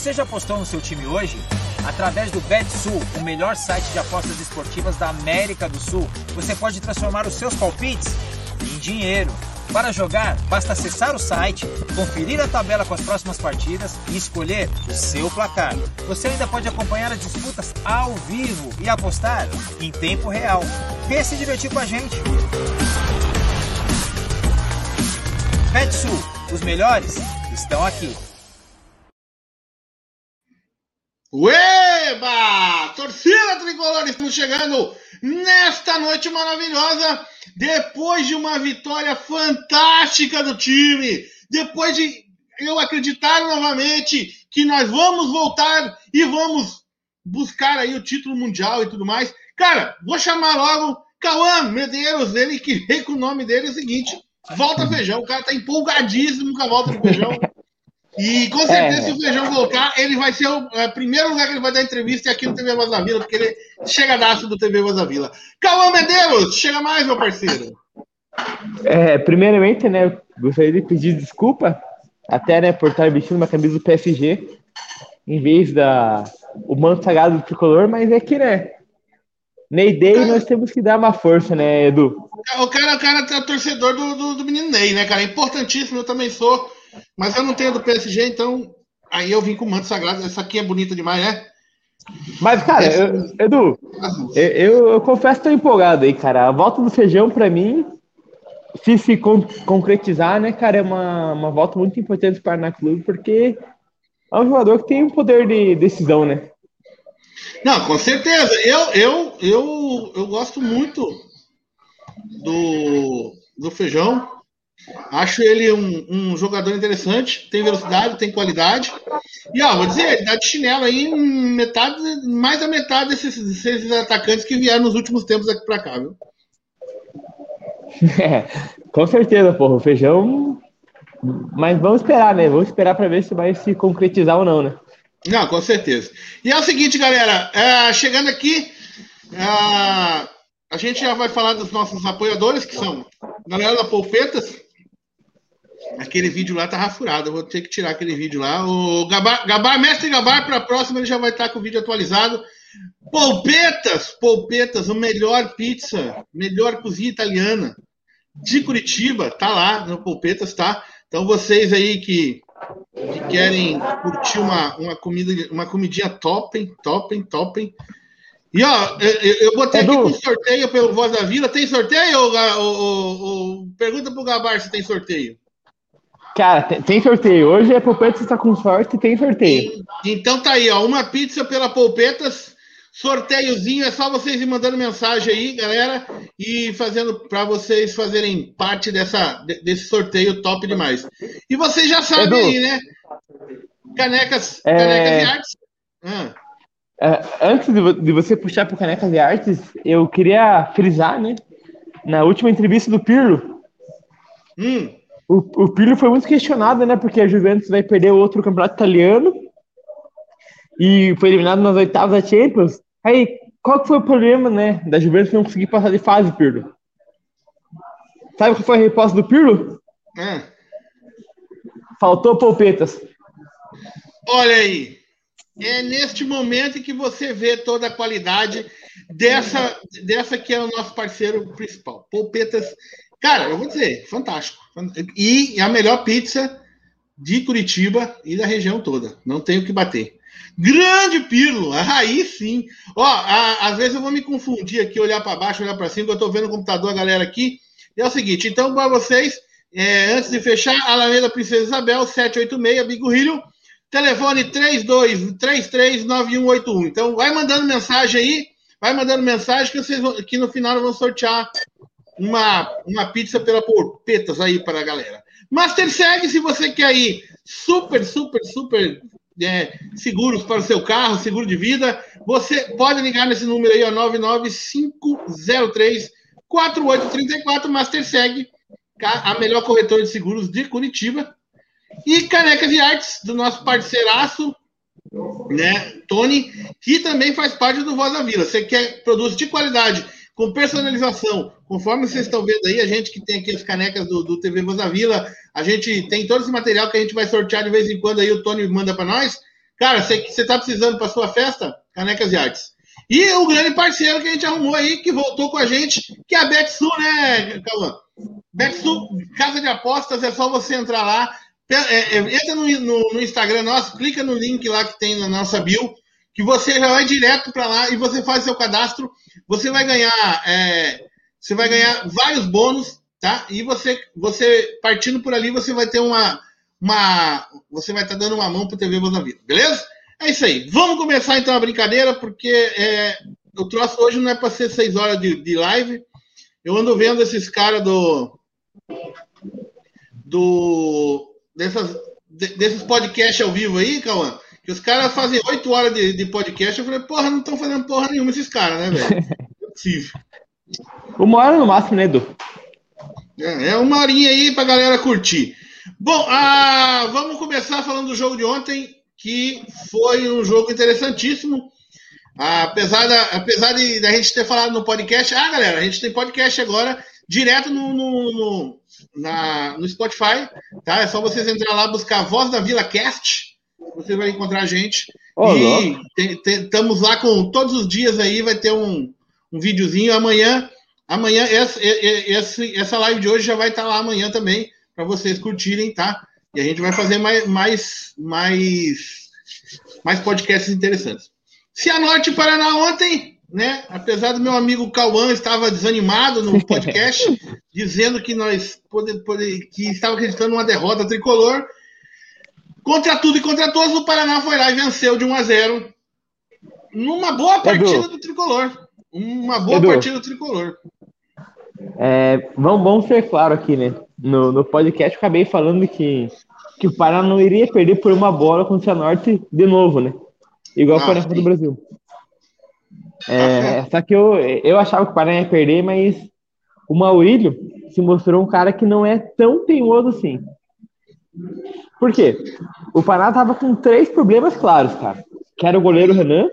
Você já apostou no seu time hoje? Através do BetSul, o melhor site de apostas esportivas da América do Sul, você pode transformar os seus palpites em dinheiro. Para jogar, basta acessar o site, conferir a tabela com as próximas partidas e escolher o seu placar. Você ainda pode acompanhar as disputas ao vivo e apostar em tempo real. Venha se divertir com a gente! BetSul, os melhores estão aqui. Ueba! Torcida tricolor, estamos chegando nesta noite maravilhosa, depois de uma vitória fantástica do time, depois de eu acreditar novamente que nós vamos voltar e vamos buscar aí o título mundial e tudo mais. Cara, vou chamar logo Cauã Medeiros, ele que vem com o nome dele é o seguinte: Volta Feijão. O cara tá empolgadíssimo com a volta do Feijão. E com certeza, é. se o Feijão voltar, ele vai ser o é, primeiro lugar que ele vai dar entrevista aqui no TV Voz da Vila, porque ele chega daço do TV Voz da Vila. Cauã Medeiros, chega mais, meu parceiro. É, primeiramente, né, gostaria de pedir desculpa, até, né, por estar vestindo uma camisa do PSG, em vez da o manto sagrado do tricolor, mas é que, né, Ney Day nós temos que dar uma força, né, Edu? O cara, o cara é torcedor do, do, do menino Ney, né, cara? É importantíssimo, eu também sou. Mas eu não tenho do PSG, então aí eu vim com o manto sagrado. Essa aqui é bonita demais, né? Mas, cara, eu, Edu, eu, eu, confesso que tô empolgado aí, cara. A volta do feijão, para mim, se se con concretizar, né, cara, é uma, uma volta muito importante para o Paraná Clube, porque é um jogador que tem um poder de decisão, né? Não, com certeza. Eu, eu, eu, eu gosto muito do, do Feijão. Acho ele um, um, jogador interessante, tem velocidade, tem qualidade. E ó, vou dizer, ele dá de chinelo aí metade, mais da metade desses, desses atacantes que vieram nos últimos tempos aqui pra cá, viu? É, com certeza, porra. O feijão. Mas vamos esperar, né? Vamos esperar para ver se vai se concretizar ou não, né? Não, com certeza. E é o seguinte, galera, é, chegando aqui, é, a gente já vai falar dos nossos apoiadores, que são a galera da Polpetas. Aquele vídeo lá tá rafurado, eu vou ter que tirar aquele vídeo lá. O Gabar, Gabar Mestre Gabar, para a próxima, ele já vai estar com o vídeo atualizado. Polpetas, Polpetas, o melhor pizza, melhor cozinha italiana de Curitiba, tá lá no Polpetas, tá? Então vocês aí que que querem curtir uma, uma comida, uma comidinha topem, topem, topem. E ó, eu, eu botei Edu. aqui um sorteio pelo Voz da Vila. Tem sorteio? Ou, ou, ou, pergunta pro Gabar se tem sorteio. Cara, tem, sorteio. Hoje a Polpetas está com sorte e tem sorteio. Então tá aí, ó. Uma pizza pela Polpetas Sorteiozinho, é só vocês ir mandando mensagem aí, galera, e fazendo para vocês fazerem parte dessa, desse sorteio top demais. E vocês já sabem Edu, aí, né? Canecas, é... canecas e artes. Ah. É, antes de você puxar para Canecas e Artes, eu queria frisar, né? Na última entrevista do Pirlo, hum. O, o Pirlo foi muito questionado, né? Porque a Juventus vai perder outro campeonato italiano e foi eliminado nas oitavas da Champions. Aí, qual que foi o problema, né, da Juventus não conseguir passar de fase, Pirlo? Sabe qual foi a resposta do Pirlo? É. Faltou polpetas. Olha aí. É neste momento que você vê toda a qualidade dessa, dessa que é o nosso parceiro principal. Polpetas. Cara, eu vou dizer, fantástico. E a melhor pizza de Curitiba e da região toda. Não tem o que bater. Grande Pirlo, aí sim. Ó, a, às vezes eu vou me confundir aqui, olhar para baixo, olhar para cima, eu estou vendo o computador, a galera aquí. E é o seguinte, então, para vocês, é, antes de fechar, Alameda Princesa Isabel, 786, Bigo Rio, telefone 32339181. Então, vai mandando mensagem aí, vai mandando mensagem que, vocês vão, que no final vão sortear uma, uma pizza pela Porpetas aí para a galera. Master segue se você quer ir super, super, super é, seguros para o seu carro, seguro de vida, você pode ligar nesse número aí, ó, 99503 4834 MasterSeg, a melhor corretora de seguros de Curitiba. E Canecas de Artes, do nosso parceiraço, né, Tony, que também faz parte do Voz da Vila. Você quer produtos de qualidade, com personalização, conforme vocês estão vendo aí, a gente que tem aqui as canecas do, do TV Voz da Vila, a gente tem todo esse material que a gente vai sortear de vez em quando aí, o Tony manda para nós. Cara, você está precisando para sua festa? Canecas e Artes. E o grande parceiro que a gente arrumou aí, que voltou com a gente, que é a Betsul, né, Cauã? Betsul, casa de apostas, é só você entrar lá. É, é, entra no, no, no, Instagram nosso, clica no link lá que tem na nossa bio, que você já vai direto para lá e você faz seu cadastro. Você vai ganhar, é, você vai ganhar vários bônus, tá? E você, você partindo por ali, você vai ter uma, uma você vai estar tá dando uma mão pro TV Boa da Vida, beleza? É isso aí. Vamos começar então a brincadeira, porque é, o troço hoje não é para ser seis horas de, de live. Eu ando vendo esses caras do. do dessas, desses podcasts ao vivo aí, Cauã, que os caras fazem oito horas de, de, podcast. Eu falei, porra, não estão fazendo porra nenhuma esses caras, né, velho? Não é possível. Uma hora no máximo, né, Edu? É, é uma horinha aí pra galera curtir. Bom, ah, vamos começar falando do jogo de ontem, que foi um jogo interessantíssimo. Ah, apesar, da, apesar de, da gente ter falado no podcast, ah, galera, a gente tem podcast agora direto no, no, no, na, no Spotify, tá? É só vocês entrar lá, buscar Voz da Vila Cast, você vai encontrar a gente. Oh, e estamos lá com todos os dias aí, vai ter um, um videozinho amanhã. Amanhã, essa, essa, live de hoje já vai estar lá amanhã também para vocês curtirem, tá? E a gente vai fazer mais, mais, mais, mais podcasts interessantes. Cianorte Paraná ontem, né? Apesar do meu amigo Cauã estava desanimado no podcast, dizendo que nós pode, pode, que estava acreditando numa derrota tricolor. Contra tudo e contra todos, o Paraná foi lá e venceu de 1 a 0 numa boa partida Edu. do tricolor. Uma boa Edu. partida do tricolor. É, vamos, vamos ser claro aqui, né? No, no podcast eu acabei falando que, que o Paraná não iria perder por uma bola contra o Cianorte de novo, né? Igual ah, foi na Copa do Brasil. É, só que eu, eu achava que o Paraná ia perder, mas o Maurílio se mostrou um cara que não é tão teimoso assim. Por quê? O Paraná tava com três problemas claros, cara. Que era o goleiro Renan,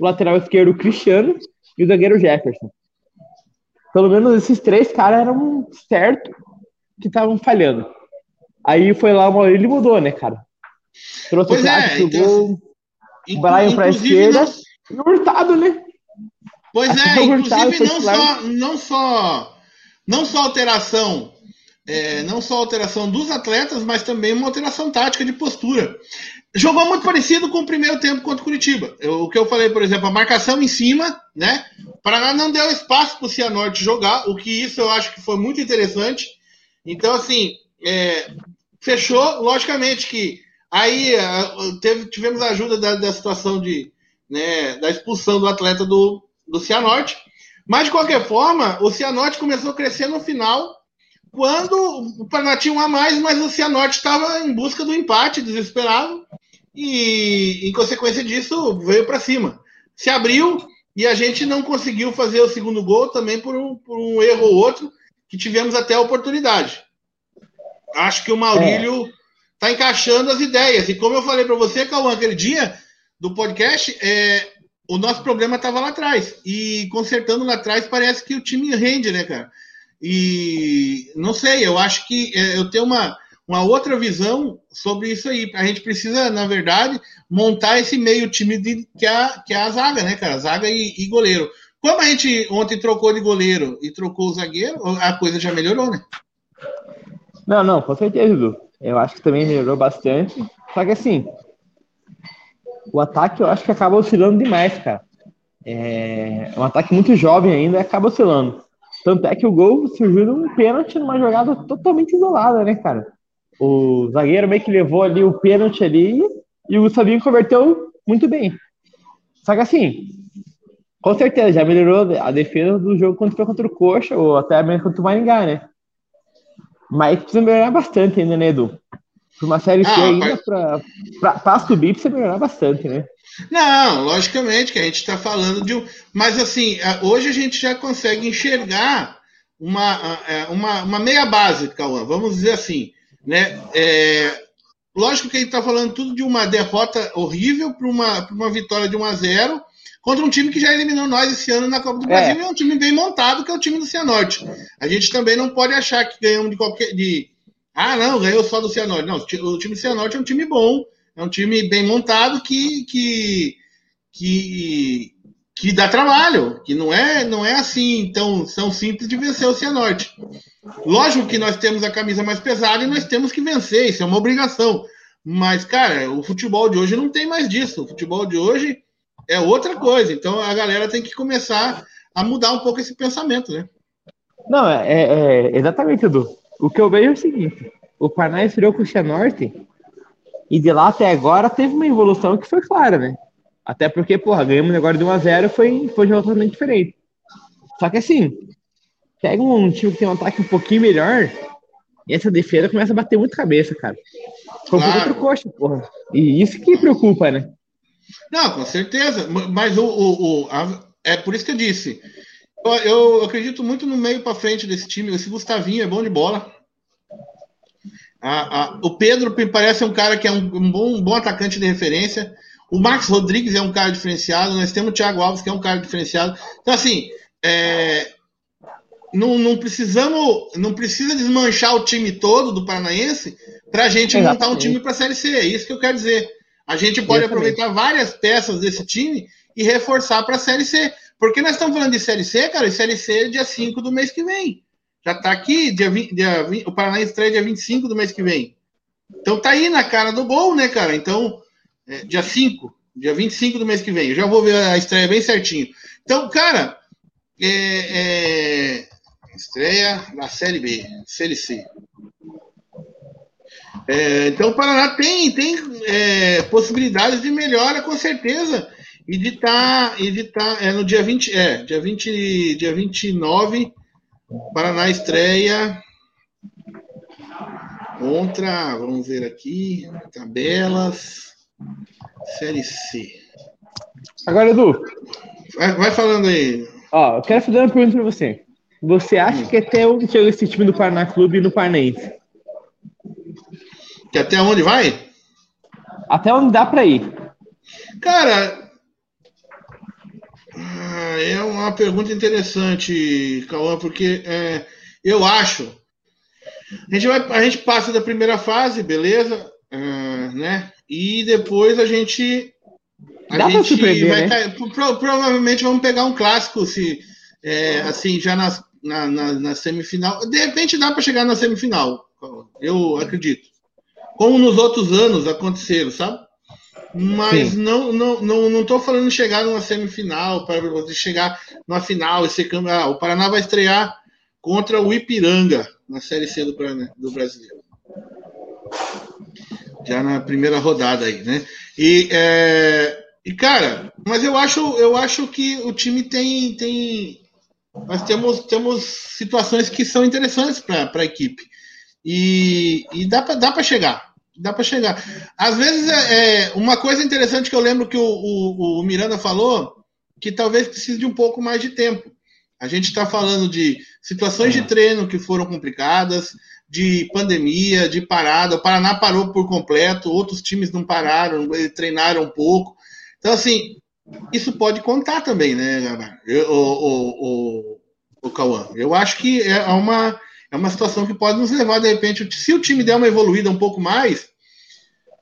o lateral esquerdo Cristiano e o zagueiro Jefferson. Pelo menos esses três caras eram certo que estavam falhando. Aí foi lá o Maurílio e mudou, né, cara? Trouxe pois o craque, é, então, o Brian pra esquerda não... e o Hurtado, né? Pois é, inclusive não só, não só não só alteração é, não só alteração dos atletas, mas também uma alteração tática de postura. Jogou muito parecido com o primeiro tempo contra o Curitiba. Eu, o que eu falei, por exemplo, a marcação em cima, né? Paraná não deu espaço para o Cianorte jogar, o que isso eu acho que foi muito interessante. Então, assim, é, fechou. Logicamente que aí teve, tivemos a ajuda da, da situação de, né, da expulsão do atleta do, do Cianorte. Mas, de qualquer forma, o Cianorte começou a crescer no final, quando o Paraná tinha um a mais, mas o Cianorte estava em busca do empate, desesperado e, em consequência disso, veio para cima. Se abriu e a gente não conseguiu fazer o segundo gol também por um, por um erro ou outro, que tivemos até a oportunidade. Acho que o Maurílio está é. encaixando as ideias. E como eu falei para você, Cauã, aquele dia do podcast, é, o nosso problema estava lá atrás. E consertando lá atrás, parece que o time rende, né, cara? E não sei, eu acho que é, eu tenho uma uma outra visão sobre isso aí. A gente precisa, na verdade, montar esse meio time de, que, é a, que é a zaga, né, cara? Zaga e, e, goleiro. Como a gente ontem trocou de goleiro e trocou o zagueiro, a coisa já melhorou, né? Não, não, com certeza, Edu. Eu acho que também melhorou bastante. Só que assim, o ataque eu acho que acaba oscilando demais, cara. É um ataque muito jovem ainda e acaba oscilando. Tanto é que o gol surgiu num pênalti numa jogada totalmente isolada, né, cara? O zagueiro meio que levou ali o pênalti ali e o Gustavinho converteu muito bem. Só que assim, com certeza já melhorou a defesa do jogo contra, contra o Coxa, ou até mesmo contra o Maringá, né? Mas precisa melhorar bastante ainda, né, Edu? Para uma série C ainda, para subir, precisa melhorar bastante, né? Não, logicamente que a gente está falando de um. Mas assim, hoje a gente já consegue enxergar uma, é, uma, uma meia base, Cauã, vamos dizer assim. Né? É, lógico que a gente está falando tudo de uma derrota horrível para uma, uma vitória de 1 a 0 contra um time que já eliminou nós esse ano na Copa do Brasil, é. e é um time bem montado, que é o time do Cianorte. A gente também não pode achar que ganhamos de qualquer. De, ah, não, ganhou só do Cianorte. Não, o time do Cianorte é um time bom, É um time bem montado que, que, que, que dá trabalho, que não é, não é assim tão, tão simples de vencer o Cianorte. Lógico que nós temos a camisa mais pesada e nós temos que vencer, isso é uma obrigação. Mas, cara, o futebol de hoje não tem mais disso. O futebol de hoje é outra coisa. Então a galera tem que começar a mudar um pouco esse pensamento, né? Não, é, é, é exatamente, Edu. O que eu vejo é o seguinte: o Paraná estreou com o Cianorte e de lá até agora teve uma evolução que foi clara, né? Até porque, porra, ganhamos agora de 1x0 foi, foi totalmente diferente. Só que assim, pega um time que tem um ataque um pouquinho melhor e essa defesa começa a bater muito cabeça, cara. Foi claro. outro coxa, porra. E isso que preocupa, né? Não, com certeza. Mas o, o, o a, é por isso que eu disse. Eu, eu acredito muito no meio para frente desse time. Esse Gustavinho é bom de bola. A, a, o Pedro me parece um cara que é um, um, bom, um, bom, atacante de referência. O Marcos Rodrigues é um cara diferenciado. Nós temos o Thiago Alves, que é um cara diferenciado. Então, assim, é, não, não, precisamos, não precisa desmanchar o time todo do Paranaense para a gente Exatamente. montar um time para a Série C. É isso que eu quero dizer. A gente pode Exatamente. aproveitar várias peças desse time e reforçar para a Série C. Porque nós estamos falando de Série C, cara, e Série C é dia 5 do mês que vem. Já está aqui, dia 20, dia 20, o Paraná estreia dia 25 do mês que vem. Então tá aí na cara do gol, né, cara? Então, é, dia 5, dia 25 do mês que vem. Eu já vou ver a estreia bem certinho. Então, cara, é, é, estreia na Série B, Série C. É, então o Paraná tem, tem é, possibilidades de melhora, com certeza. E de estar, tá, e tá, é, no dia 20, é, dia 20, dia 29, Paraná estreia contra, vamos ver aqui, tabelas, Série C. Agora, Edu. Vai, vai falando aí. Ó, eu quero fazer uma pergunta para você. Você acha hum. que até onde chega esse time do Paraná Clube no Parnaense? Que até onde vai? Até onde dá para ir? Cara, é uma pergunta interessante, Cauã, porque é, eu acho. A gente, vai, a gente passa da primeira fase, beleza? Uh, né? E depois a gente. A Dá gente vai né? pro, provavelmente vamos pegar um clássico, se, é, assim, já nas, na, na, na, semifinal. De repente dá para chegar na semifinal, eu acredito. Como nos outros anos aconteceram, sabe? Mas Sim. não, não, não, não tô falando de chegar numa semifinal, para você chegar numa final e ser campeão. Ah, o Paraná vai estrear contra o Ipiranga na Série C do, do Brasileiro. Já na primeira rodada aí, né? E, é, e cara, mas eu acho, eu acho que o time tem. tem nós temos, temos situações que são interessantes para a equipe. E, e dá para dá chegar dá para chegar. Às vezes, é, é, uma coisa interessante que eu lembro que o, o, o, Miranda falou, que talvez precise de um pouco mais de tempo. A gente está falando de situações de treino que foram complicadas, de pandemia, de parada. O Paraná parou por completo, outros times não pararam, treinaram um pouco. Então, assim, isso pode contar também, né, o, o, o, o Cauã? Eu acho que é uma é uma situação que pode nos levar, de repente, se o time der uma evoluída um pouco mais.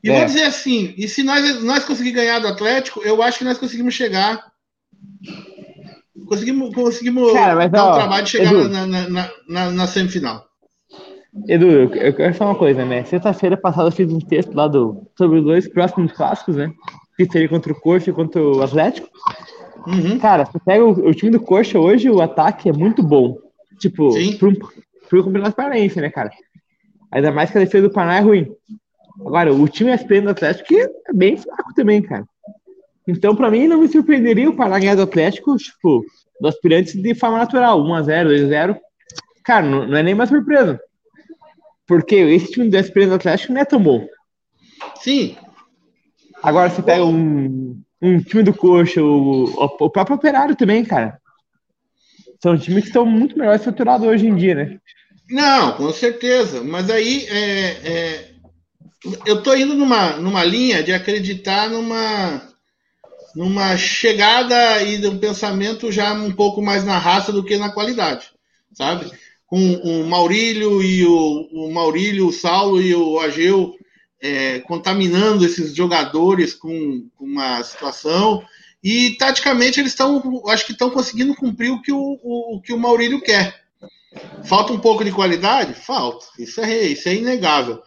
E é. vou dizer assim, e se nós, nós conseguirmos ganhar do Atlético, eu acho que nós conseguimos chegar. Conseguimos, conseguimos Cara, dar ó, o trabalho de chegar Edu, na, na, na, na, semifinal. Edu, eu quero falar uma coisa, né? Sexta-feira passada eu fiz um texto lá do, sobre os dois próximos clássicos, né? Que seria contra o Coxa e contra o Atlético. Uhum. Cara, você pega o, o, time do Coxa hoje, o ataque é muito bom. Tipo, para um, pro Campeonato Paranaense, né, cara? Ainda mais que a defesa do Paraná é ruim. Agora, o time aspirante do Atlético é bem fraco também, cara. Então, para mim, não me surpreenderia o Paraná ganhar do Atlético, tipo, do aspirante de forma natural, 1x0, 2x0. Cara, não, não, é nem mais surpresa. Porque esse time do aspirante do Atlético não é tão bom. Sim. Agora, você pega um, um time do Coxa, o, o próprio Operário também, cara. São times que estão muito melhor estruturados hoje em dia, né? Não, com certeza. Mas aí é, é, eu estou indo numa, numa linha de acreditar numa, numa chegada e de um pensamento já um pouco mais na raça do que na qualidade, sabe? Com o Maurílio e o, o Maurílio, o Saulo e o Ageu é, contaminando esses jogadores com, com, uma situação. E taticamente eles estão, acho que estão conseguindo cumprir o que o, o, o, que o Maurílio quer. Falta um pouco de qualidade? Falta. Isso é, isso é inegável.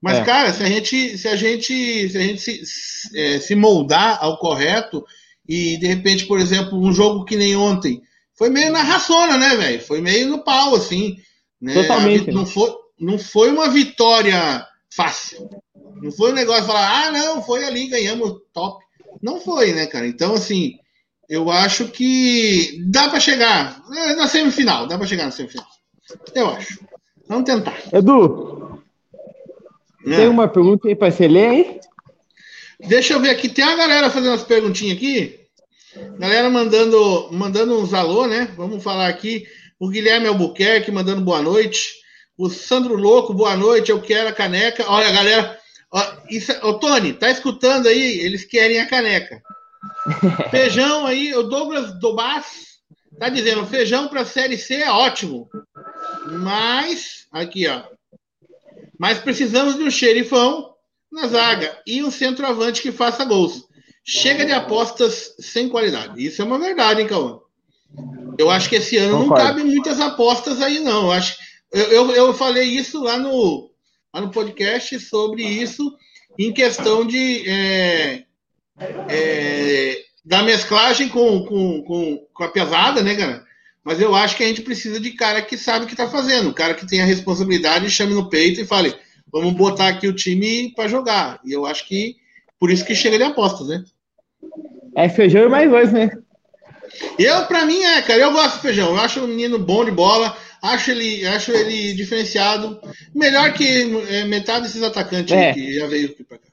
Mas, é. cara, se a gente, se a gente, se, a gente se, é, se moldar ao correto e, de repente, por exemplo, um jogo que nem ontem, foi meio na raçona, né, velho? Foi meio no pau, assim. Né? Totalmente. Não foi, não foi uma vitória fácil. Não foi um negócio de falar, ah, não, foi ali, ganhamos top. Não foi, né, cara? Então, assim, eu acho que dá para chegar na semifinal, dá para chegar na semifinal. Eu acho. Vamos tentar. Edu, é. tem uma pergunta aí para você ler, hein? Deixa eu ver aqui, tem uma galera fazendo umas perguntinhas aqui. Galera mandando, mandando uns alô, né? Vamos falar aqui. O Guilherme Albuquerque mandando boa noite. O Sandro Louco, boa noite. Eu quero a caneca. Olha, galera. Ó, isso, ô, Tony, tá escutando aí? Eles querem a caneca. Feijão aí, o Douglas Dobas tá dizendo: feijão para Série C é ótimo. Mas, aqui, ó. Mas precisamos de um xerifão na zaga e um centroavante que faça gols. Chega de apostas sem qualidade. Isso é uma verdade, hein, Cauã? Eu acho que esse ano Concordo. não cabe muitas apostas aí, não. Eu, acho, eu, eu, eu, falei isso lá no, lá no podcast sobre isso em questão de é, é, da mesclagem com, com, com, com a pesada, né, cara? Mas eu acho que a gente precisa de cara que sabe o que está fazendo, cara que tem a responsabilidade, chame no peito e fale, vamos botar aqui o time para jogar. E eu acho que por isso que chega de apostas, né? É feijão e mais dois, né? Eu, pra mim, é, cara, eu gosto do feijão. Eu acho o menino bom de bola, acho ele, acho ele diferenciado. Melhor que é, metade desses atacantes é. que já veio aqui pra cá.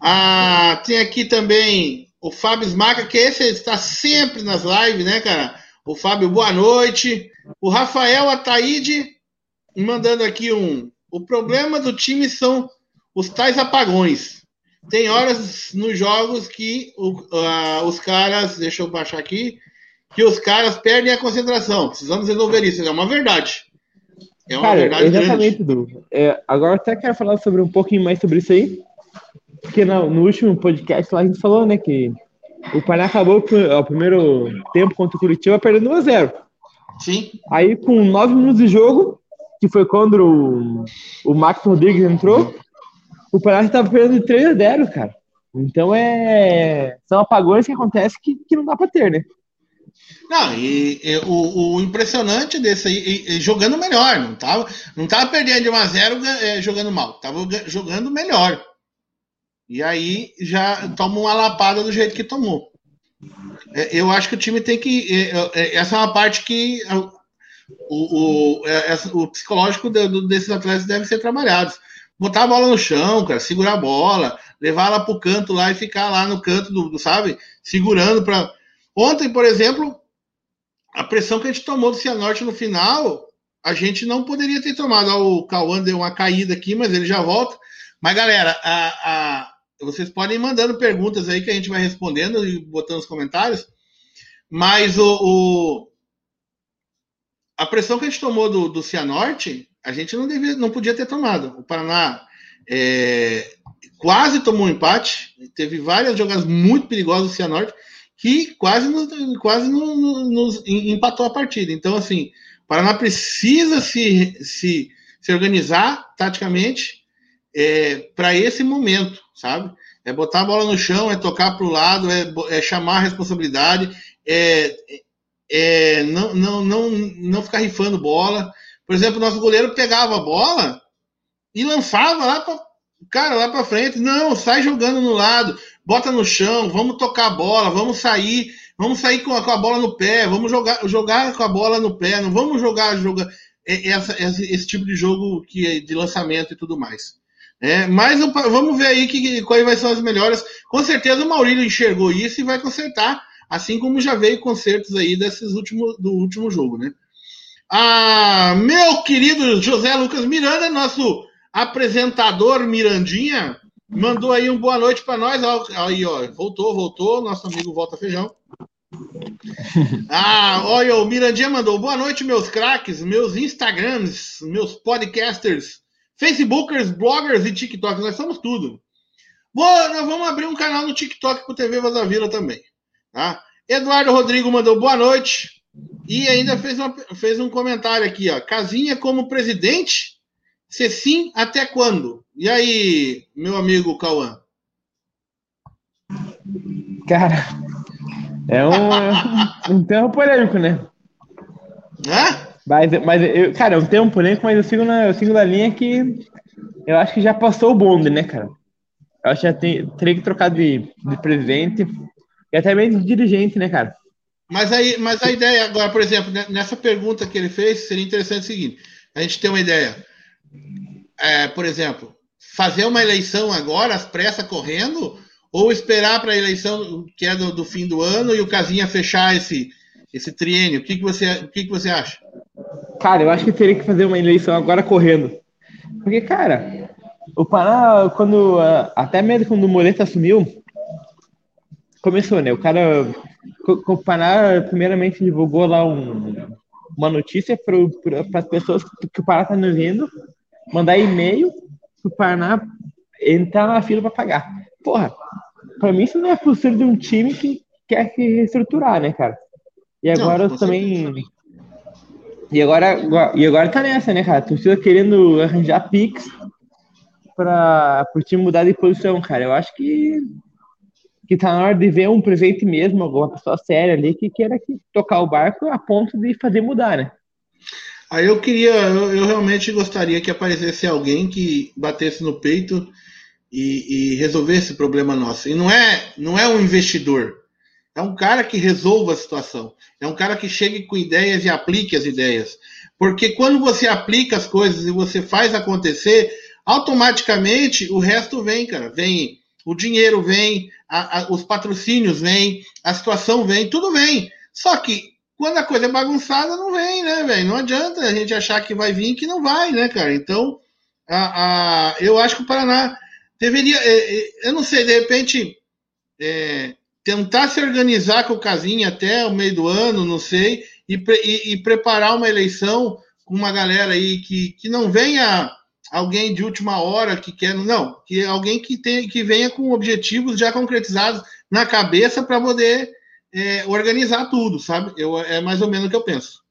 Ah, tem aqui também o Fábio Smaca, que esse está sempre nas lives, né, cara? O Fábio, boa noite. O Rafael Ataíde mandando aqui um. O problema do time são os tais apagões. Tem horas nos jogos que o, uh, os caras, deixa eu baixar aqui, que os caras perdem a concentração. Precisamos resolver isso. É uma verdade. É uma Cara, verdade exatamente, grande. É, agora até quero falar sobre um pouquinho mais sobre isso aí. Porque no, no último podcast lá a gente falou, né, que o Paraná acabou o primeiro tempo contra o Curitiba perdendo 1 a 0 Sim. Aí com 9 minutos de jogo, que foi quando o, o Max Rodrigues entrou, o Paraná estava perdendo 3 a 0 cara. Então é. São apagões que acontecem que, que não dá para ter, né? Não, e, e o, o, impressionante desse aí, e, e jogando melhor, não tava, não tava perdendo de 1 a 0 é, jogando mal, tava jogando melhor. E aí já toma uma lapada do jeito que tomou. É, eu acho que o time tem que. É, é, essa é uma parte que o, o, o psicológico desses atletas deve ser trabalhado botar a bola no chão, cara, segurar a bola, levar ela pro canto lá e ficar lá no canto do sabe, segurando para Ontem, por exemplo, a pressão que a gente tomou do Cianorte no final, a gente não poderia ter tomado. O Cauã deu uma caída aqui, mas ele já volta. Mas, galera, a, a, vocês podem ir mandando perguntas aí que a gente vai respondendo e botando nos comentários. Mas o, o a pressão que a gente tomou do, do Cianorte, a gente não, devia, não podia ter tomado. O Paraná é, quase tomou um empate, teve várias jogadas muito perigosas do Cianorte, que quase, nos, quase nos, nos empatou a partida. Então, assim, o Paraná precisa se, se, se organizar taticamente é, para esse momento, sabe? É botar a bola no chão, é tocar para o lado, é, é, chamar a responsabilidade, é, é não, não, não, não ficar rifando bola. Por exemplo, nosso goleiro pegava a bola e lançava lá para cara lá para frente. Não, sai jogando no lado, bota no chão, vamos tocar a bola, vamos sair, vamos sair com a, com a bola no pé, vamos jogar, jogar com a bola no pé, não vamos jogar, jogar essa, esse, esse tipo de jogo que é de lançamento e tudo mais. É, mas vamos ver aí que, quais vai ser as melhores. Com certeza o Maurílio enxergou isso e vai consertar, assim como já veio consertos aí desses últimos, do último jogo, né? Ah, meu querido José Lucas Miranda, nosso apresentador Mirandinha, mandou aí um boa noite para nós. Aí, ó, voltou, voltou, nosso amigo Volta Feijão. Ah, olha, o Mirandinha mandou boa noite, meus craques, meus Instagrams, meus podcasters Facebookers, bloggers e TikTokers, nós somos tudo. Vou, nós vamos abrir um canal no TikTok pro TV Vaza Vila também. Tá? Eduardo Rodrigo mandou boa noite. E ainda fez, uma, fez um comentário aqui, ó. Casinha como presidente? Se sim, até quando? E aí, meu amigo Cauã? Cara, é um, um tempo polêmico, né? Hã? Mas, mas eu, cara, é um tempo polêmico, mas eu sigo, na, eu sigo na linha que eu acho que já passou o bonde, né, cara? Eu acho que já tem, teria que trocar de, de presidente e até mesmo de dirigente, né, cara? Mas, aí, mas a ideia agora, por exemplo, né, nessa pergunta que ele fez, seria interessante o seguinte: a gente tem uma ideia. É, por exemplo, fazer uma eleição agora, às pressas correndo, ou esperar para a eleição que é do, do, fim do ano e o Casinha fechar esse, esse triênio? O que, que, você, o que, que você acha? Cara, eu acho que teria que fazer uma eleição agora correndo. Porque, cara, o Pará, quando. Até mesmo quando o Moreta assumiu, começou, né? O cara. O Pará, primeiramente, divulgou lá um, uma notícia para as pessoas que o Pará tá nos vendo, mandar e-mail pro Paraná entrar na fila para pagar. Porra, para mim isso não é possível de um time que quer se reestruturar, né, cara? E agora não, também. E agora, e agora tá nessa, né, cara? A torcida querendo arranjar Pix para o time mudar de posição, cara. Eu acho que que tá na hora de ver um presente mesmo, alguma pessoa séria ali que queira que tocar o barco a ponto de fazer mudar, né? Aí eu queria, eu, eu realmente gostaria que aparecesse alguém que batesse no peito e, e resolvesse esse problema nosso. E não é, não é um investidor, é um cara que resolva a situação, é um cara que chegue com ideias e aplique as ideias. Porque quando você aplica as coisas e você faz acontecer, automaticamente o resto vem, cara. Vem o dinheiro, vem a, a, os patrocínios, vem a situação, vem, tudo vem. Só que quando a coisa é bagunçada, não vem, né, velho? Não adianta a gente achar que vai vir que não vai, né, cara? Então, a, a, eu acho que o Paraná deveria. É, é, eu não sei, de repente, é, tentar se organizar com o Casinha até o meio do ano, não sei, e, e, e preparar uma eleição com uma galera aí que, que não venha alguém de última hora que quer. Não, que alguém que, tem, que venha com objetivos já concretizados na cabeça para poder é, organizar tudo, sabe? Eu, é mais ou menos o que eu penso.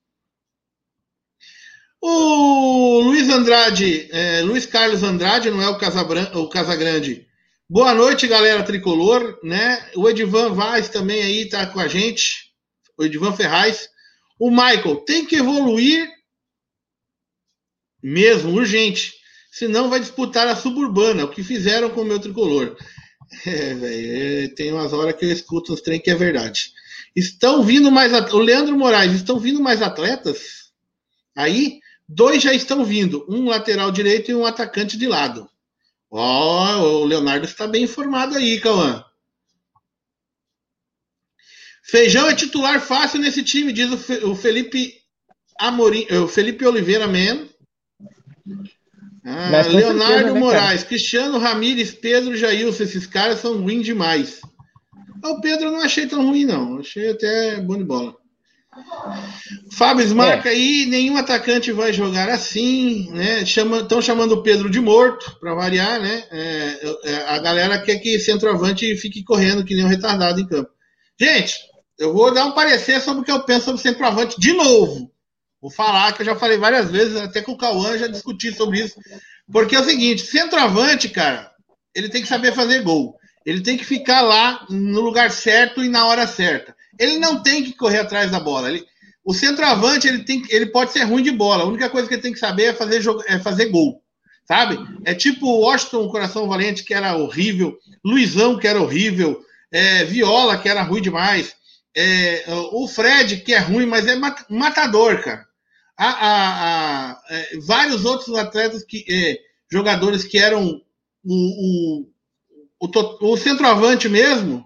O Luiz Andrade, é, Luiz Carlos Andrade, não é o, Casabran o Casagrande. Boa noite, galera tricolor, né? O Edivan Vaz também aí tá com a gente. O Edivan Ferraz. O Michael tem que evoluir mesmo, urgente. Senão vai disputar a suburbana, o que fizeram com o meu tricolor. É, velho, é, tem umas horas que eu escuto uns trem que é verdade. Estão vindo mais. O Leandro Moraes, estão vindo mais atletas? Aí, dois já estão vindo: um lateral direito e um atacante de lado. Ó, oh, o Leonardo está bem informado aí, Cauã. Feijão é titular fácil nesse time, diz o Felipe Amorim, o Felipe Oliveira Man. Ah, Leonardo certeza, né, Moraes, Cristiano Ramírez, Pedro Jailson, esses caras são ruins demais. O Pedro eu não achei tão ruim, não. Achei até bom de bola. Fábio Smarca é. aí, nenhum atacante vai jogar assim, né? Estão chamando o Pedro de morto, para variar, né? É, é, a galera quer que centroavante fique correndo que nem um retardado em campo. Gente, eu vou dar um parecer sobre o que eu penso sobre centroavante de novo. Vou falar, que eu já falei várias vezes, até com o Cauã já discuti sobre isso. Porque é o seguinte, centroavante, cara, ele tem que saber fazer gol. Ele tem que ficar lá no lugar certo e na hora certa. Ele não tem que correr atrás da bola. Ele, o centroavante, ele, tem, ele pode ser ruim de bola. A única coisa que ele tem que saber é fazer, é fazer gol. Sabe? É tipo o Washington Coração Valente, que era horrível. Luizão, que era horrível. É, Viola, que era ruim demais. É, o Fred, que é ruim, mas é matador, cara há, há é, vários outros atletas que é, jogadores que eram o, o, o, o centroavante mesmo,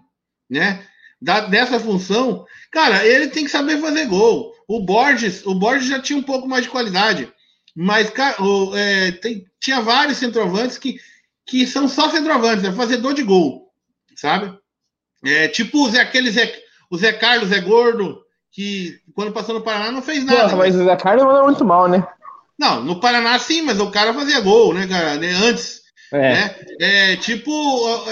né? Da, dessa função, cara, ele tem que saber fazer gol. O Borges, o Borges já tinha um pouco mais de qualidade, mas cara, o, é, tem, tinha vários centroavantes que, que são só centroavantes, é fazedor de gol, sabe? É, tipo o Zé, aquele Zé, o Zé Carlos é gordo, que quando passou no Paraná não fez nada. Porra, mas o Zé Carlos mandou muito mal, né? Não, no Paraná sim, mas o cara fazia gol, né, cara? Antes. É. Né? é tipo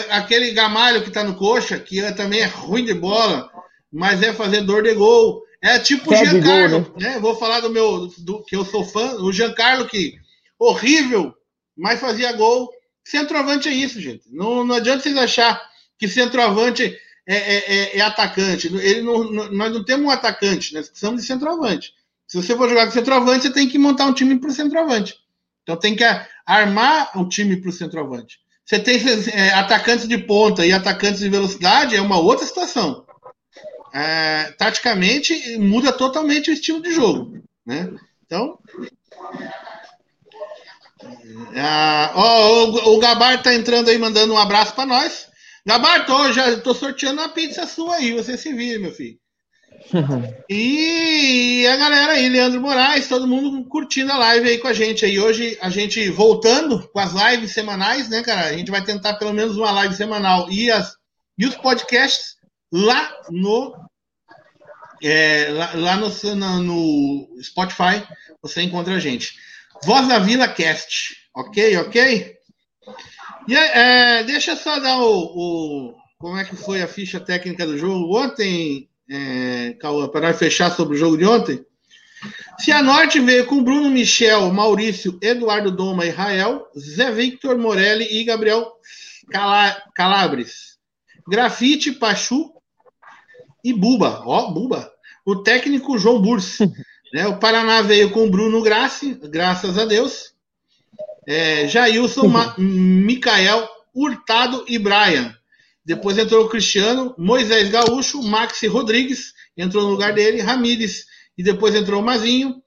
aquele gamalho que tá no coxa, que é, também é ruim de bola, mas é fazedor de gol. É tipo o Giancarlo, gol, né? né? Vou falar do meu, do, que eu sou fã, o Giancarlo, que horrível, mas fazia gol. Centroavante é isso, gente. Não, não adianta vocês achar que centroavante é, é, é, é atacante. Ele não, não, nós não temos um atacante, nós precisamos de centroavante. Se você for jogar com centroavante, você tem que montar um time para centroavante. Então tem que armar o time para o centroavante. Você tem é, atacantes de ponta e atacantes de velocidade, é uma outra situação. É, taticamente, muda totalmente o estilo de jogo. Né? Então. É, o, o Gabar está entrando aí, mandando um abraço para nós. Gabar, tô, já tô sorteando uma pizza sua aí, você se vira, meu filho. e a galera aí, Leandro Moraes, todo mundo curtindo a live aí com a gente aí. Hoje a gente voltando com as lives semanais, né, cara? A gente vai tentar pelo menos uma live semanal e, as, e os podcasts lá no é, lá, lá no, no, Spotify você encontra a gente. Voz da Vila Cast, ok, ok? E é, deixa eu só dar o, o, como é que foi a ficha técnica do jogo ontem, é, para fechar sobre o jogo de ontem. Cianorte veio com Bruno Michel, Maurício, Eduardo Doma e Rael, Zé Victor Morelli e Gabriel Cala Calabres. Grafite, Pachu e Buba. Ó, Buba. O técnico João Bursi. né? O Paraná veio com Bruno Grassi, graças a Deus. É, Jailson, Ma Micael, Hurtado e Brian. Depois entrou o Cristiano, Moisés Gaúcho, Maxi Rodrigues, entrou no lugar dele, Ramires, e depois entrou o Mazinho,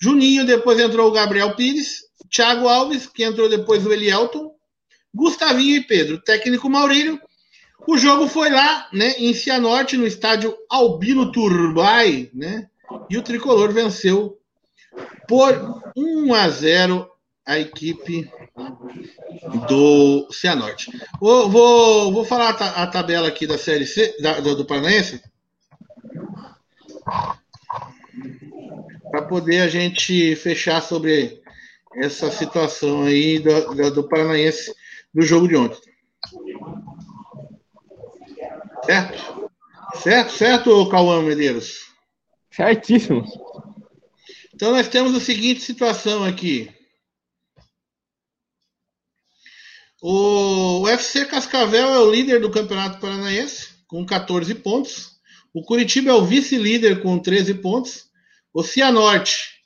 Juninho, depois entrou o Gabriel Pires, Thiago Alves, que entrou depois o Elielton, Gustavinho e Pedro, técnico Maurílio. O jogo foi lá, né, em Cianorte, no estádio Albino Turbay, né? E o tricolor venceu por 1 a 0 a equipe do Cianorte. Vou, vou, vou falar a, tabela aqui da Série C, da, do, do Paranaense. Para poder a gente fechar sobre essa situação aí do, do, do Paranaense do jogo de ontem. Certo? Certo, certo, Cauã Medeiros? Certíssimo. Então nós temos a seguinte situação aqui. O UFC Cascavel é o líder do Campeonato Paranaense, com 14 pontos. O Curitiba é o vice-líder com 13 pontos. O Cianorte,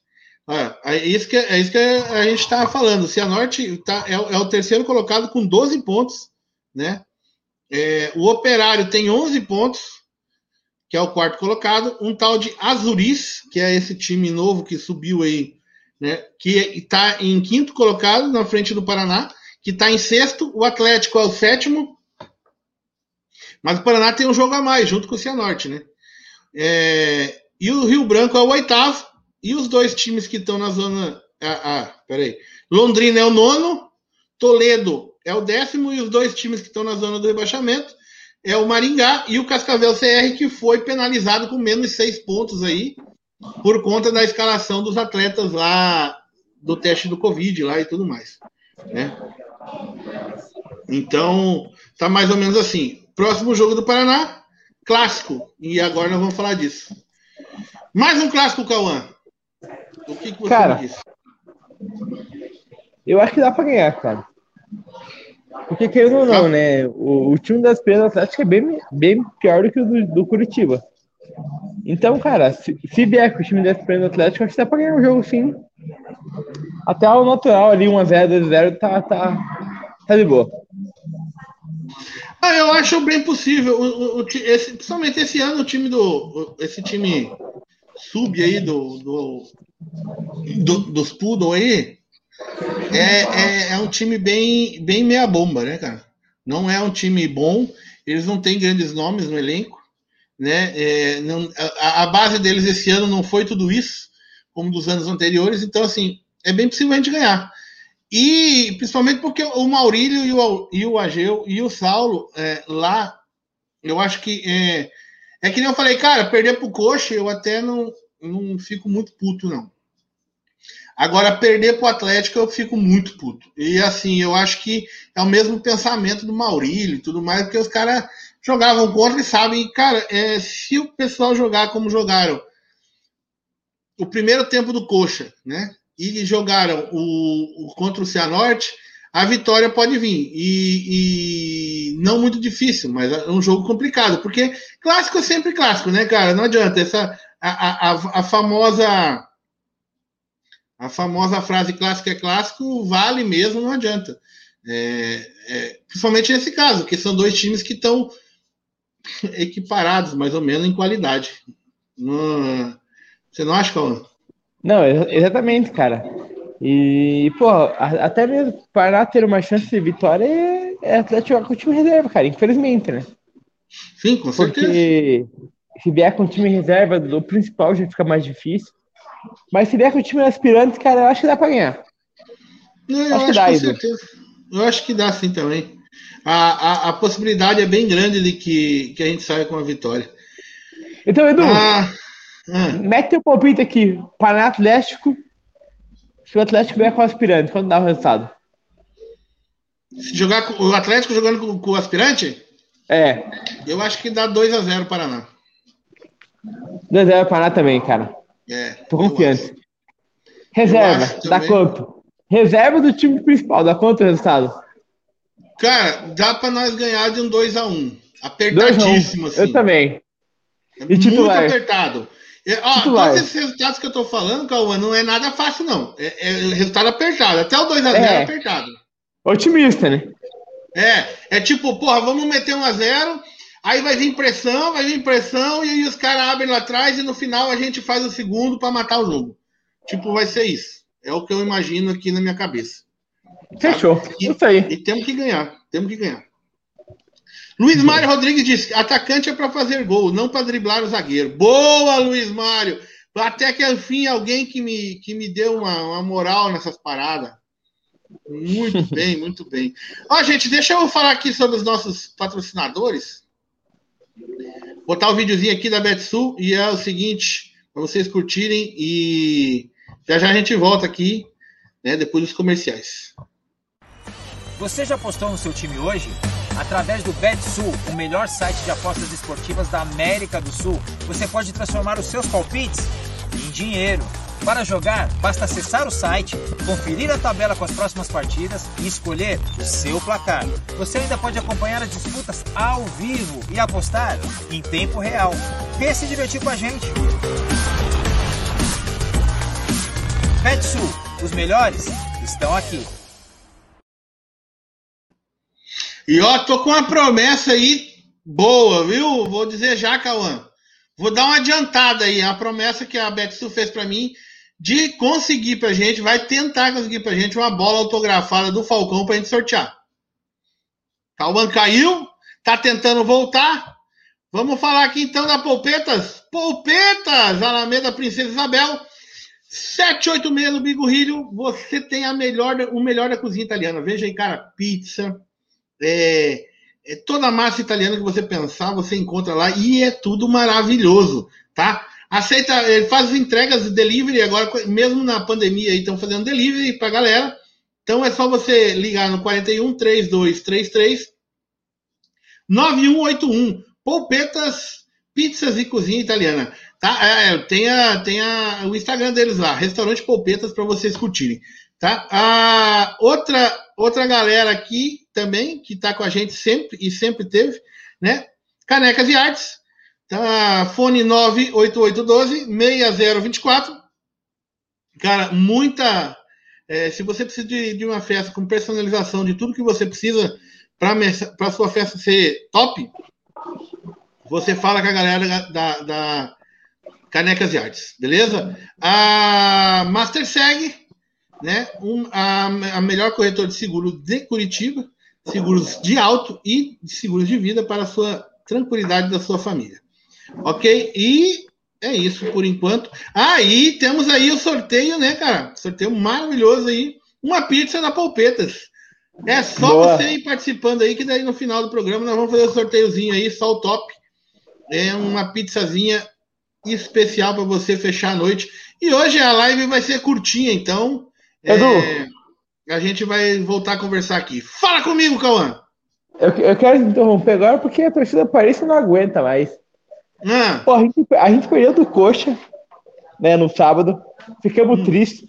ah, é, isso que, é isso que a gente estava falando. O Cianorte tá, é, é, o terceiro colocado com 12 pontos. Né? É, o Operário tem 11 pontos, que é o quarto colocado. Um tal de Azuris, que é esse time novo que subiu aí, né? que está em quinto colocado, na frente do Paraná que está em sexto, o Atlético é o sétimo, mas o Paraná tem um jogo a mais, junto com o Cianorte, né? É, e o Rio Branco é o oitavo, e os dois times que estão na zona. Ah, ah, peraí. Londrina é o nono, Toledo é o décimo, e os dois times que estão na zona do rebaixamento é o Maringá e o Cascavel CR, que foi penalizado com menos seis pontos aí, por conta da escalação dos atletas lá do teste do Covid lá e tudo mais. Né? Então, tá mais ou menos assim. Próximo jogo do Paraná, clássico. E agora nós vamos falar disso. Mais um clássico, Cauã. O que, que você cara, diz? Eu acho que dá para ganhar, cara. Porque querendo ou não, né? O, o time das Pedras Atléticas é bem, bem pior do que o do, do Curitiba. Então, cara, se, se vier com o time das Pedras Atléticas, acho que dá pra ganhar o jogo sim. Até o natural ali, 1x0, 2x0, tá, tá, tá de boa. Ah, eu acho bem possível. O, o, esse, principalmente esse ano, o time do. Esse time sub aí do, do, do dos Poodle aí é, é, é, um time bem, bem meia bomba, né, cara? Não é um time bom, eles não têm grandes nomes no elenco, né? É, não, a, a, base deles esse ano não foi tudo isso, como dos anos anteriores, então assim, é bem possível a gente ganhar. E principalmente porque o Maurílio e o, e o Ageu e o Saulo é, lá, eu acho que é, é que nem eu falei, cara, perder pro coxa, eu até não, não fico muito puto, não. Agora, perder para o Atlético eu fico muito puto. E assim, eu acho que é o mesmo pensamento do Maurílio e tudo mais, porque os caras jogavam contra e sabem, cara, é, se o pessoal jogar como jogaram o primeiro tempo do Coxa, né? E jogaram o, o contra o Cianorte, a vitória pode vir. E, e, não muito difícil, mas é um jogo complicado, porque clássico é sempre clássico, né, cara? Não adianta. Essa, a, a, a famosa. A famosa frase clássico é clássico vale mesmo, não adianta. É, é, principalmente nesse caso, que são dois times que estão equiparados, mais ou menos, em qualidade. Não, você não acha, Cauã? Não, exatamente, cara. E, pô, até mesmo para ter uma chance de vitória é, é Atlético com o time reserva, cara, infelizmente, né? Sim, com certeza. Porque se vier com o time reserva do principal já fica mais difícil. Mas se vier com o time aspirante, cara, eu acho que dá pra ganhar. Não, eu acho, acho que dá, com certeza. Eu acho que dá sim também. A, a, a, possibilidade é bem grande de que, que a gente saia com a vitória. Então, Edu, ah, ah. mete teu palpite aqui. Paraná Atlético se o Atlético vier com o aspirante, quando dá o resultado? Se jogar com, o Atlético jogando com, com, o aspirante? É. Eu acho que dá 2x0 Paraná. 2x0 Paraná também, cara. É. Tô confiante. Reserva, dá quanto? Reserva do time principal, dá quanto o resultado? Cara, dá pra nós ganhar de um 2x1. Apertadíssimo, assim. Eu também. É e muito apertado. É, ó, todos esses resultados que eu tô falando, Cauã, não é nada fácil, não. É, é resultado apertado. Até o 2x0 é, é apertado. Otimista, né? É, é tipo, porra, vamos meter 1x0, aí vai vir pressão, vai vir pressão, e aí os caras abrem lá atrás e no final a gente faz o segundo para matar o jogo. Tipo, vai ser isso. É o que eu imagino aqui na minha cabeça. Fechou. E, isso aí. E temos que ganhar. Temos que ganhar. Luiz Mário Rodrigues disse: atacante é para fazer gol, não para driblar o zagueiro. Boa, Luiz Mário! Até que enfim alguém que me, que me deu uma, uma moral nessas paradas. Muito bem, muito bem. Ó, gente, deixa eu falar aqui sobre os nossos patrocinadores. Botar o um videozinho aqui da Betsul e é o seguinte, para vocês curtirem e já já a gente volta aqui, né, depois dos comerciais. Você já postou no seu time hoje? Através do BetSul, o melhor site de apostas esportivas da América do Sul, você pode transformar os seus palpites em dinheiro. Para jogar, basta acessar o site, conferir a tabela com as próximas partidas e escolher o seu placar. Você ainda pode acompanhar as disputas ao vivo e apostar em tempo real. Venha se divertir com a gente. BetSul, os melhores estão aqui. E ó, tô com uma promessa aí boa, viu? Vou dizer já, Cauã. Vou dar uma adiantada aí. A promessa que a Betsu fez para mim de conseguir pra gente, vai tentar conseguir pra gente uma bola autografada do Falcão pra gente sortear. Cauã caiu, tá tentando voltar. Vamos falar aqui então da Polpetas. Polpetas, Alameda Princesa Isabel. 786 no Bigorrilho. Você tem a melhor, o melhor da cozinha italiana. Veja aí, cara, pizza, é, é, toda a massa italiana que você pensar, você encontra lá e é tudo maravilhoso, tá? Aceita, ele faz entregas de delivery agora, mesmo na pandemia, estão fazendo delivery para galera. Então é só você ligar no 41 3233 9181. Polpetas, pizzas e cozinha italiana. Tá? É, é, tem, a, tem a, o Instagram deles lá, Restaurante Polpetas, para vocês curtirem. Tá? A outra, outra galera aqui também, que está com a gente sempre e sempre teve, né? Canecas e Artes, tá? Fone 98812-6024. Cara, muita. É, se você precisa de, de, uma festa com personalização de tudo que você precisa para sua festa ser top, você fala com a galera da, da Canecas e Artes, beleza? A Master Seg né, um, a, a melhor corretora de seguro de Curitiba, seguros de auto e de seguros de vida para a sua tranquilidade da sua família. Ok? E é isso por enquanto. Aí ah, temos aí o sorteio, né, cara? Sorteio maravilhoso aí. Uma pizza na Polpetas. É só Boa. você ir participando aí, que daí no final do programa nós vamos fazer o um sorteiozinho aí, só o top. É uma pizzazinha especial para você fechar a noite. E hoje a live vai ser curtinha, então. Edu. É, a gente vai voltar a conversar aqui. Fala comigo, Cauã! Eu, eu quero interromper agora porque a torcida Paris não aguenta mais. Ah. Pô, a, gente, a gente perdeu do coxa né, no sábado. Ficamos hum. tristes.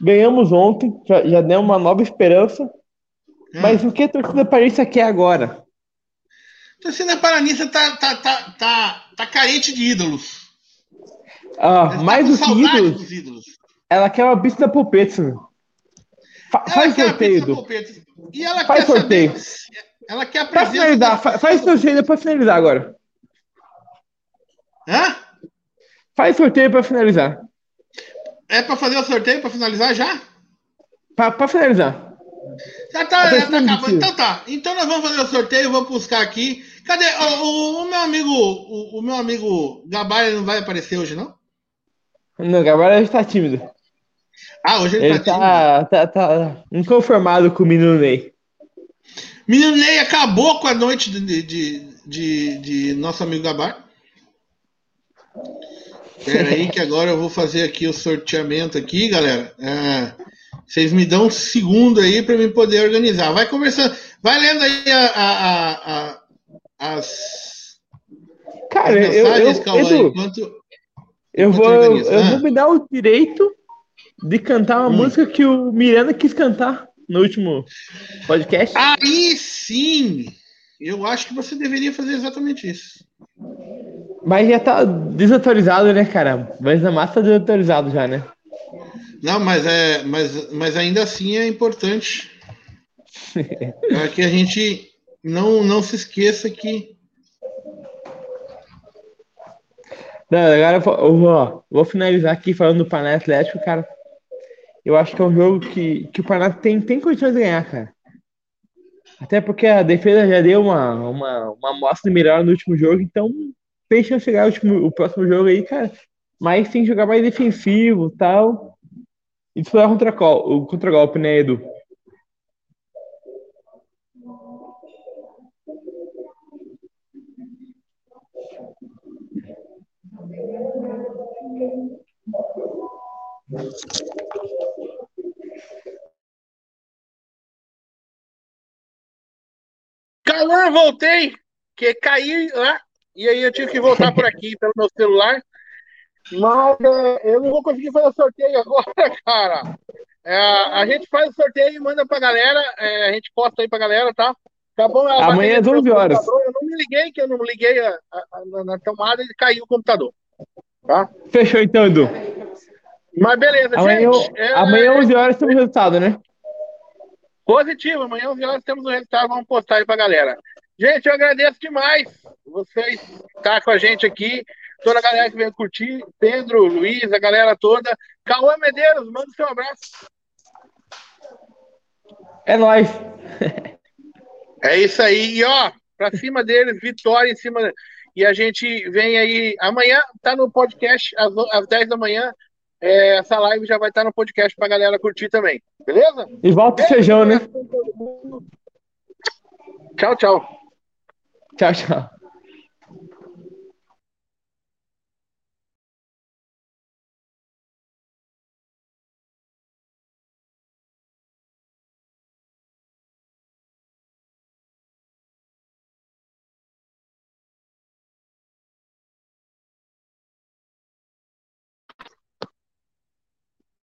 Ganhamos ontem, já, já deu uma nova esperança. Hum. Mas o que a torcida paulista quer agora? A torcida paranista tá, tá, tá, tá, tá carente de ídolos. Ah, ela mais tá do que ídolos, ídolos, ela quer uma pista da Popeta. Fa ela faz sorteio, do. E ela faz quer sorteio. Saber, ela quer pra finalizar, faz, faz sorteio para finalizar agora. Hã? Faz sorteio para finalizar. É para fazer o sorteio para finalizar já? Para finalizar. Já tá, já tá acabando. Então tá. Então nós vamos fazer o sorteio, vamos buscar aqui. Cadê o, o, o meu amigo, o, o, meu amigo Gabar não vai aparecer hoje, não? Não, Gabar está tímido. Ah, hoje ele, ele tá, tá, tá, tá, inconformado com o menino Ney. Menino Ney acabou com a noite de, de, de, de nosso amigo Gabar. Espera aí que agora eu vou fazer aqui o sorteamento aqui, galera. É, vocês me dão um segundo aí para me poder organizar. Vai conversando, vai lendo aí a, a, a, as, Cara, as mensagens, eu, eu, Edu, enquanto, eu vou, eu ah. vou me dar o direito de cantar uma hum. música que o Miranda quis cantar no último podcast. Aí sim! Eu acho que você deveria fazer exatamente isso. Mas já tá desautorizado, né, cara? Mas a massa tá desautorizado já, né? Não, mas é, mas, mas ainda assim é importante para que a gente não, não se esqueça que. Não, agora eu vou, eu vou, vou finalizar aqui falando do Paraná Atlético, cara. Eu acho que é um jogo que, que o Paraná tem, tem condições de ganhar, cara. Até porque a defesa já deu uma, uma, uma amostra melhor no último jogo, então tem chance de chegar o, último, o próximo jogo aí, cara. Mas tem que jogar mais defensivo tal. E disputar contra o contra-golpe, né, Edu? Calor, voltei! Que caí lá e aí eu tive que voltar por aqui pelo meu celular. Mas é, eu não vou conseguir fazer o sorteio agora, cara. É, a gente faz o sorteio e manda pra galera. É, a gente posta aí pra galera, tá? Tá bom? Amanhã às 11 horas. Eu não me liguei, que eu não liguei a, a, a, na tomada e caiu o computador. Tá? Fechou então, Edu. Mas beleza, amanhã, gente. É, amanhã, 11 horas, temos o resultado, né? Positivo, amanhã, 11 horas, temos o resultado. Vamos postar aí pra galera. Gente, eu agradeço demais vocês estar com a gente aqui. Toda a galera que veio curtir. Pedro, Luiz, a galera toda. Cauã Medeiros, manda o seu abraço. É nóis. é isso aí. E ó, pra cima deles, vitória em cima. E a gente vem aí. Amanhã tá no podcast, às, às 10 da manhã. É, essa live já vai estar no podcast pra galera curtir também. Beleza? E volta o feijão, né? Tchau, tchau. Tchau, tchau.